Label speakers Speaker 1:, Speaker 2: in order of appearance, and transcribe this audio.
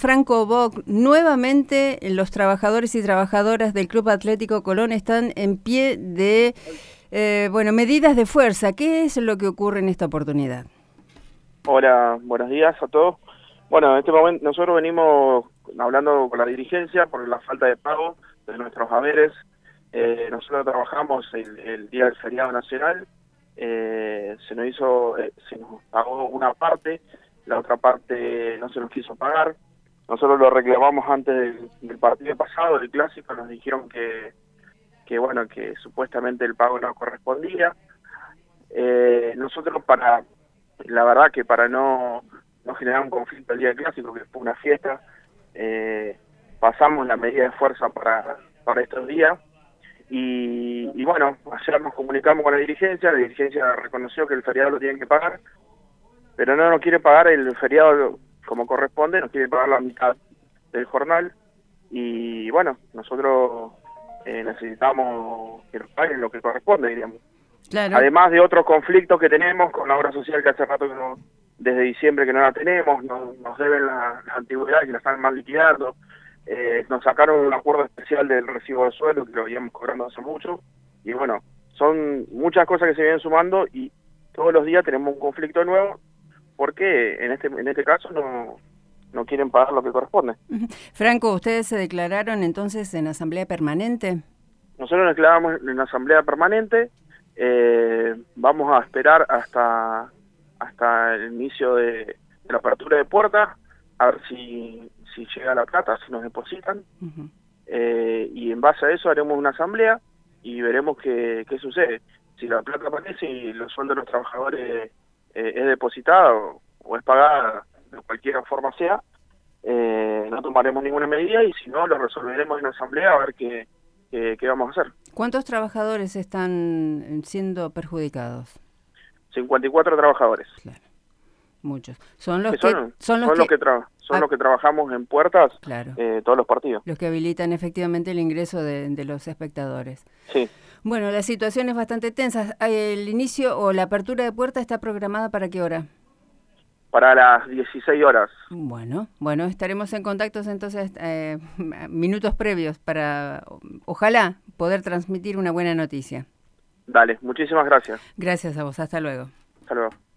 Speaker 1: Franco Boc, nuevamente los trabajadores y trabajadoras del Club Atlético Colón están en pie de eh, bueno medidas de fuerza. ¿Qué es lo que ocurre en esta oportunidad?
Speaker 2: Hola, buenos días a todos. Bueno, en este momento nosotros venimos hablando con la dirigencia por la falta de pago de nuestros haberes. Eh, nosotros trabajamos el, día del feriado nacional. Eh, se nos hizo, se nos pagó una parte, la otra parte no se nos quiso pagar nosotros lo reclamamos antes del, partido pasado, del clásico, nos dijeron que, que bueno, que supuestamente el pago no correspondía. Eh, nosotros para, la verdad que para no, no generar un conflicto el día del clásico, que fue una fiesta, eh, pasamos la medida de fuerza para, para estos días. Y, y, bueno, ayer nos comunicamos con la dirigencia, la dirigencia reconoció que el feriado lo tienen que pagar, pero no nos quiere pagar el feriado como corresponde, nos quiere pagar la mitad del jornal. Y bueno, nosotros eh, necesitamos que nos paguen lo que corresponde, diríamos. Además de otros conflictos que tenemos con la obra social que hace rato que no, desde diciembre que no la tenemos, nos deben la, la, antigüedad que la están mal liquidando, eh, nos sacaron un acuerdo especial del recibo de suelo que lo habíamos cobrando hace mucho. Y bueno, son muchas cosas que se vienen sumando y todos los días tenemos un conflicto nuevo porque en este en este caso no no quieren pagar lo que corresponde.
Speaker 1: Franco, ¿ustedes se declararon entonces en asamblea permanente?
Speaker 2: Nosotros nos declaramos en asamblea permanente, eh, vamos a esperar hasta hasta el inicio de, la apertura de puertas, a ver si, si llega la plata, si nos depositan, eh, y en base a eso haremos una asamblea y veremos qué, qué sucede. Si la plata aparece y los sueldos de los trabajadores eh, es depositada o, es pagada de cualquier forma sea, eh, no tomaremos ninguna medida y si no, lo resolveremos en la asamblea a ver qué, qué, vamos a hacer.
Speaker 1: ¿Cuántos trabajadores están siendo perjudicados?
Speaker 2: 54 trabajadores.
Speaker 1: Claro. Muchos. Son los que, son,
Speaker 2: los, que, son los que trabajamos en puertas claro. Eh, todos los partidos.
Speaker 1: Los que habilitan efectivamente el ingreso de, de los espectadores.
Speaker 2: Sí.
Speaker 1: Bueno, la situación es bastante tensa. ¿El inicio o la apertura de puerta está programada para qué hora?
Speaker 2: Para las 16 horas.
Speaker 1: Bueno, bueno, estaremos en contacto entonces eh, minutos previos para, ojalá, poder transmitir una buena noticia.
Speaker 2: Dale, muchísimas gracias.
Speaker 1: Gracias a vos, hasta luego.
Speaker 2: Hasta luego.